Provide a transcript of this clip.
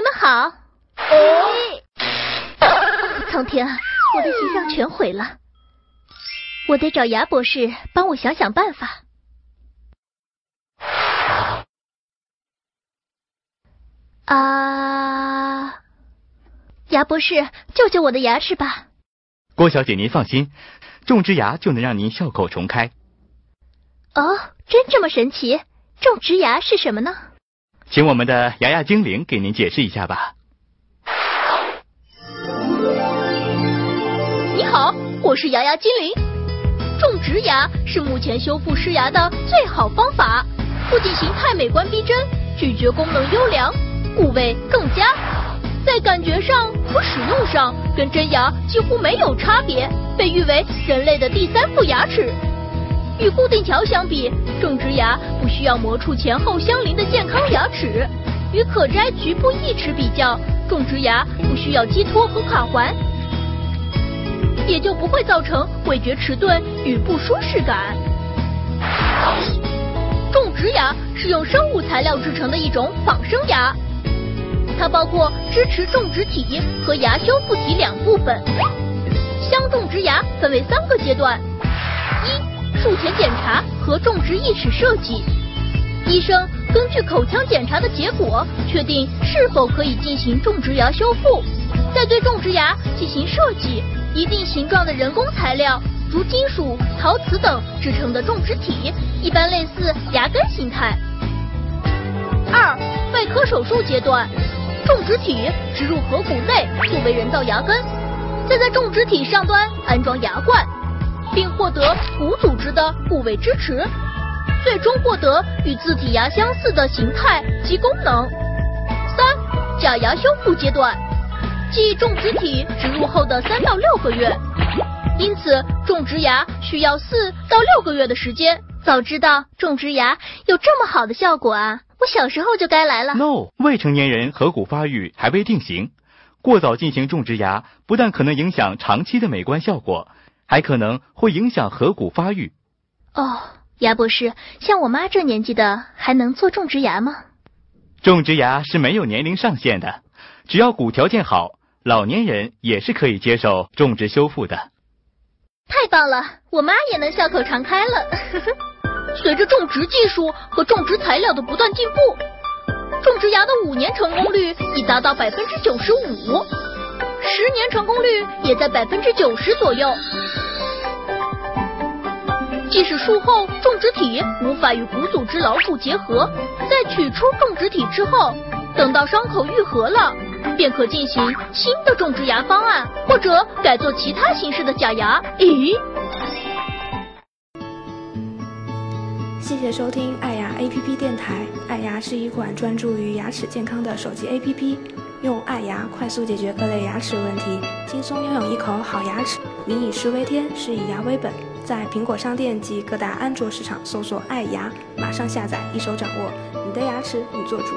学们好。哦，苍天啊，我的形象全毁了，我得找牙博士帮我想想办法。啊，牙博士，救救我的牙齿吧！郭小姐，您放心，种植牙就能让您笑口重开。哦，真这么神奇？种植牙是什么呢？请我们的牙牙精灵给您解释一下吧。你好，我是牙牙精灵。种植牙是目前修复失牙的最好方法，不仅形态美观逼真，咀嚼功能优良，固味更佳，在感觉上和使用上跟真牙几乎没有差别，被誉为人类的第三副牙齿。固定桥相比，种植牙不需要磨出前后相邻的健康牙齿；与可摘局部义齿比较，种植牙不需要基托和卡环，也就不会造成味觉迟钝与不舒适感。种植牙是用生物材料制成的一种仿生牙，它包括支持种植体和牙修复体两部分。镶种植牙分为三个阶段：一。术前检查和种植义齿设计，医生根据口腔检查的结果，确定是否可以进行种植牙修复，再对种植牙进行设计一定形状的人工材料，如金属、陶瓷等制成的种植体，一般类似牙根形态。二、外科手术阶段，种植体植入颌骨内作为人造牙根，再在种植体上端安装牙冠。骨组织的部位支持，最终获得与自体牙相似的形态及功能。三、假牙修复阶段，即种植体植入后的三到六个月，因此种植牙需要四到六个月的时间。早知道种植牙有这么好的效果啊，我小时候就该来了。No，未成年人颌骨发育还未定型，过早进行种植牙，不但可能影响长期的美观效果。还可能会影响颌骨发育。哦，牙博士，像我妈这年纪的还能做种植牙吗？种植牙是没有年龄上限的，只要骨条件好，老年人也是可以接受种植修复的。太棒了，我妈也能笑口常开了。随着种植技术和种植材料的不断进步，种植牙的五年成功率已达到百分之九十五。十年成功率也在百分之九十左右。即使术后种植体无法与骨组织牢固结合，在取出种植体之后，等到伤口愈合了，便可进行新的种植牙方案，或者改做其他形式的假牙。咦？谢谢收听爱牙 APP 电台。爱牙是一款专注于牙齿健康的手机 APP。用爱牙快速解决各类牙齿问题，轻松拥有一口好牙齿。民以食为天，是以牙为本。在苹果商店及各大安卓市场搜索“爱牙”，马上下载，一手掌握你的牙齿，你做主。